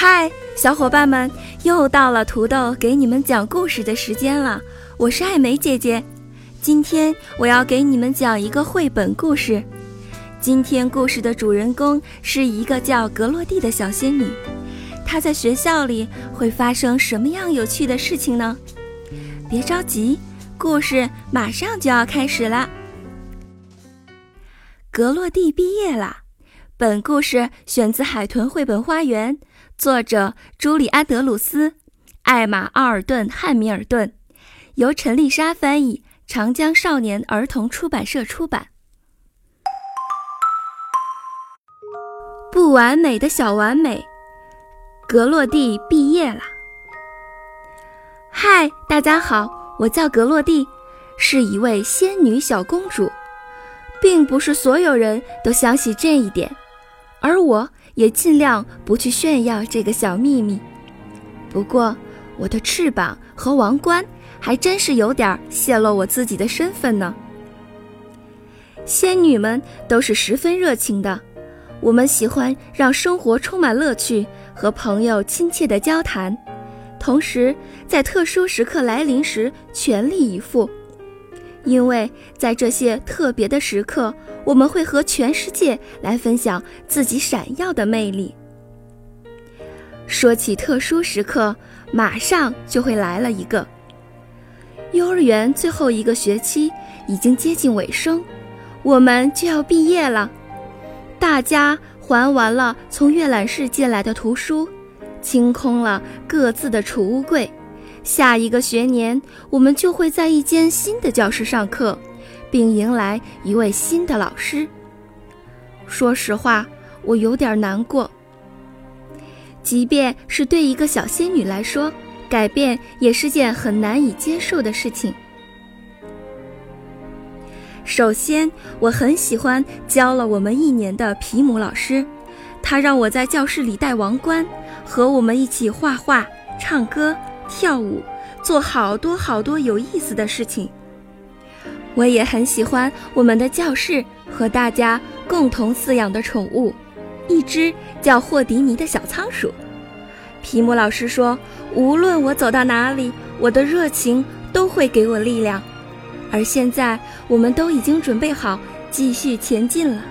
嗨，小伙伴们，又到了土豆给你们讲故事的时间了。我是艾梅姐姐，今天我要给你们讲一个绘本故事。今天故事的主人公是一个叫格洛蒂的小仙女，她在学校里会发生什么样有趣的事情呢？别着急。故事马上就要开始了。格洛蒂毕业了。本故事选自《海豚绘本花园》，作者朱莉安·德鲁斯、艾玛·奥尔顿·汉密尔顿，由陈丽莎翻译，长江少年儿童出版社出版。不完美的小完美，格洛蒂毕业了。嗨，大家好。我叫格洛蒂，是一位仙女小公主，并不是所有人都相信这一点，而我也尽量不去炫耀这个小秘密。不过，我的翅膀和王冠还真是有点泄露我自己的身份呢。仙女们都是十分热情的，我们喜欢让生活充满乐趣，和朋友亲切的交谈。同时，在特殊时刻来临时全力以赴，因为在这些特别的时刻，我们会和全世界来分享自己闪耀的魅力。说起特殊时刻，马上就会来了一个。幼儿园最后一个学期已经接近尾声，我们就要毕业了。大家还完了从阅览室借来的图书。清空了各自的储物柜，下一个学年我们就会在一间新的教室上课，并迎来一位新的老师。说实话，我有点难过。即便是对一个小仙女来说，改变也是件很难以接受的事情。首先，我很喜欢教了我们一年的皮姆老师，他让我在教室里戴王冠。和我们一起画画、唱歌、跳舞，做好多好多有意思的事情。我也很喜欢我们的教室和大家共同饲养的宠物，一只叫霍迪尼的小仓鼠。皮姆老师说，无论我走到哪里，我的热情都会给我力量。而现在，我们都已经准备好继续前进了。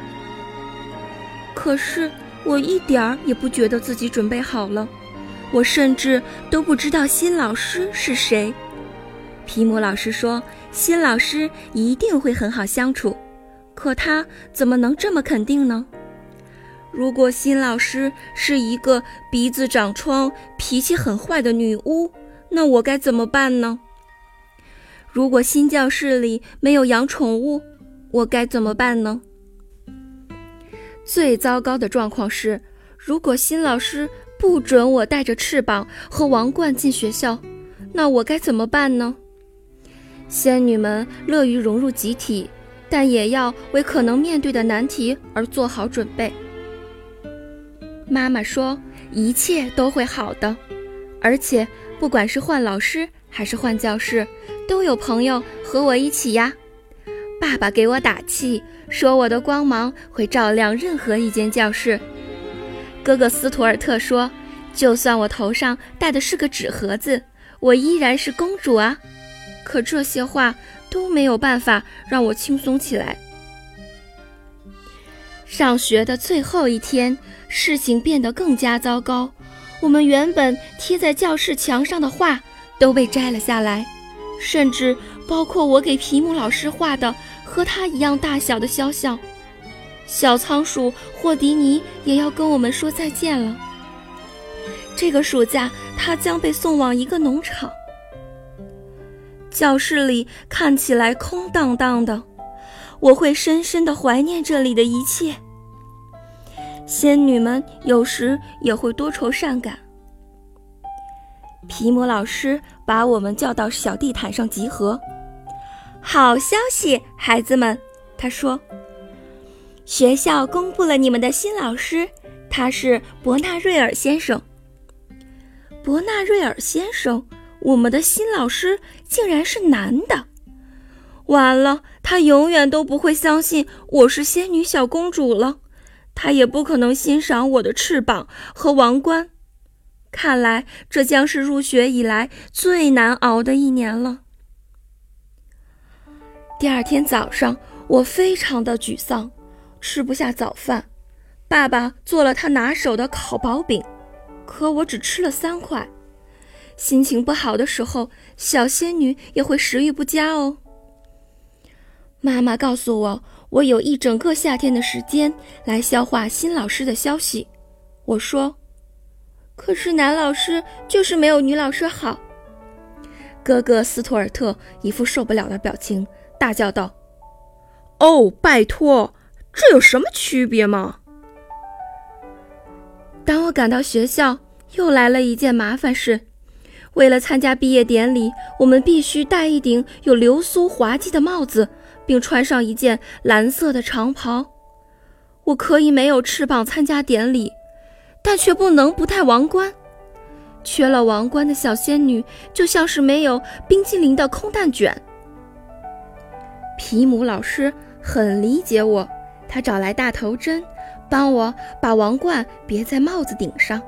可是。我一点儿也不觉得自己准备好了，我甚至都不知道新老师是谁。皮姆老师说，新老师一定会很好相处，可他怎么能这么肯定呢？如果新老师是一个鼻子长疮、脾气很坏的女巫，那我该怎么办呢？如果新教室里没有养宠物，我该怎么办呢？最糟糕的状况是，如果新老师不准我带着翅膀和王冠进学校，那我该怎么办呢？仙女们乐于融入集体，但也要为可能面对的难题而做好准备。妈妈说，一切都会好的，而且不管是换老师还是换教室，都有朋友和我一起呀。爸爸给我打气。说我的光芒会照亮任何一间教室。哥哥斯图尔特说：“就算我头上戴的是个纸盒子，我依然是公主啊。”可这些话都没有办法让我轻松起来。上学的最后一天，事情变得更加糟糕。我们原本贴在教室墙上的画都被摘了下来，甚至包括我给皮姆老师画的。和他一样大小的肖像，小仓鼠霍迪尼也要跟我们说再见了。这个暑假，他将被送往一个农场。教室里看起来空荡荡的，我会深深的怀念这里的一切。仙女们有时也会多愁善感。皮姆老师把我们叫到小地毯上集合。好消息，孩子们，他说：“学校公布了你们的新老师，他是伯纳瑞尔先生。”伯纳瑞尔先生，我们的新老师竟然是男的！完了，他永远都不会相信我是仙女小公主了，他也不可能欣赏我的翅膀和王冠。看来这将是入学以来最难熬的一年了。第二天早上，我非常的沮丧，吃不下早饭。爸爸做了他拿手的烤薄饼，可我只吃了三块。心情不好的时候，小仙女也会食欲不佳哦。妈妈告诉我，我有一整个夏天的时间来消化新老师的消息。我说。可是男老师就是没有女老师好。哥哥斯图尔特一副受不了的表情，大叫道：“哦，拜托，这有什么区别吗？”当我赶到学校，又来了一件麻烦事。为了参加毕业典礼，我们必须戴一顶有流苏滑稽的帽子，并穿上一件蓝色的长袍。我可以没有翅膀参加典礼。但却不能不戴王冠，缺了王冠的小仙女就像是没有冰激凌的空蛋卷。皮姆老师很理解我，他找来大头针，帮我把王冠别在帽子顶上。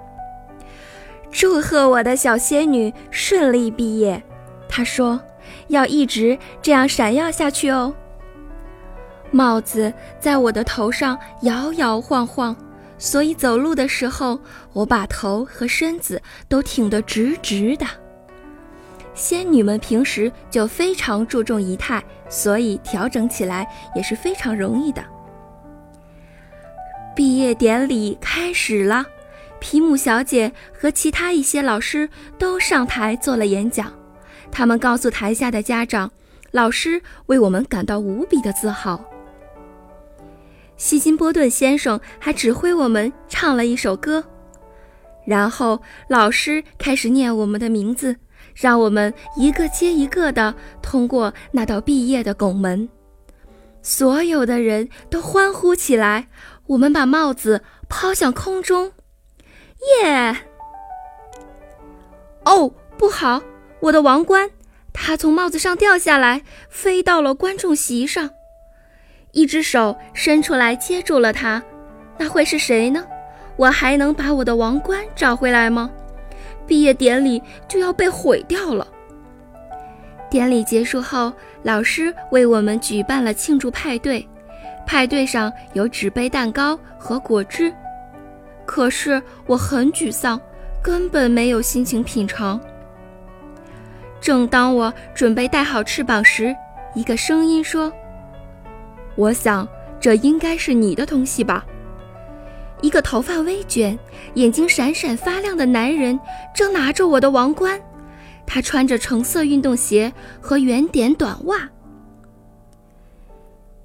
祝贺我的小仙女顺利毕业，他说，要一直这样闪耀下去哦。帽子在我的头上摇摇晃晃。所以走路的时候，我把头和身子都挺得直直的。仙女们平时就非常注重仪态，所以调整起来也是非常容易的。毕业典礼开始了，皮姆小姐和其他一些老师都上台做了演讲，他们告诉台下的家长、老师，为我们感到无比的自豪。希金波顿先生还指挥我们唱了一首歌，然后老师开始念我们的名字，让我们一个接一个的通过那道毕业的拱门。所有的人都欢呼起来，我们把帽子抛向空中，耶！哦，不好，我的王冠，它从帽子上掉下来，飞到了观众席上。一只手伸出来接住了它，那会是谁呢？我还能把我的王冠找回来吗？毕业典礼就要被毁掉了。典礼结束后，老师为我们举办了庆祝派对，派对上有纸杯蛋糕和果汁。可是我很沮丧，根本没有心情品尝。正当我准备带好翅膀时，一个声音说。我想，这应该是你的东西吧。一个头发微卷、眼睛闪闪发亮的男人正拿着我的王冠，他穿着橙色运动鞋和圆点短袜。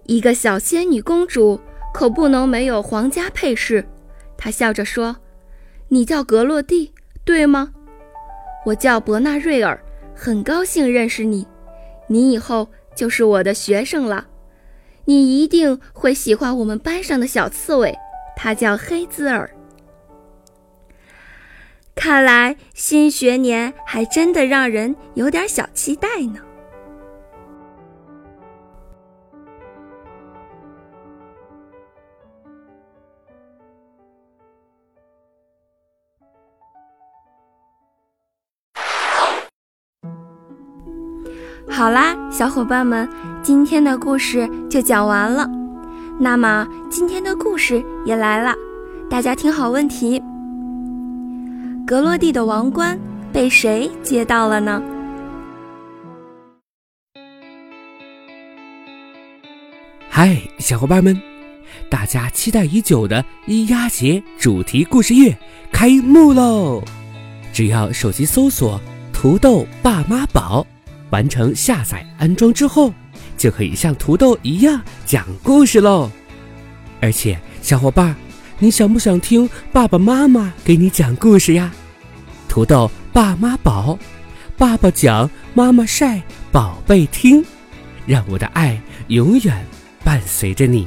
一个小仙女公主可不能没有皇家配饰。她笑着说：“你叫格洛蒂，对吗？我叫伯纳瑞尔，很高兴认识你。你以后就是我的学生了。”你一定会喜欢我们班上的小刺猬，它叫黑兹尔。看来新学年还真的让人有点小期待呢。好啦，小伙伴们，今天的故事就讲完了。那么今天的故事也来了，大家听好问题：格洛蒂的王冠被谁接到了呢？嗨，小伙伴们，大家期待已久的咿呀节主题故事月开幕喽！只要手机搜索“土豆爸妈宝”。完成下载安装之后，就可以像土豆一样讲故事喽。而且，小伙伴，你想不想听爸爸妈妈给你讲故事呀？土豆爸妈宝，爸爸讲，妈妈晒，宝贝听，让我的爱永远伴随着你。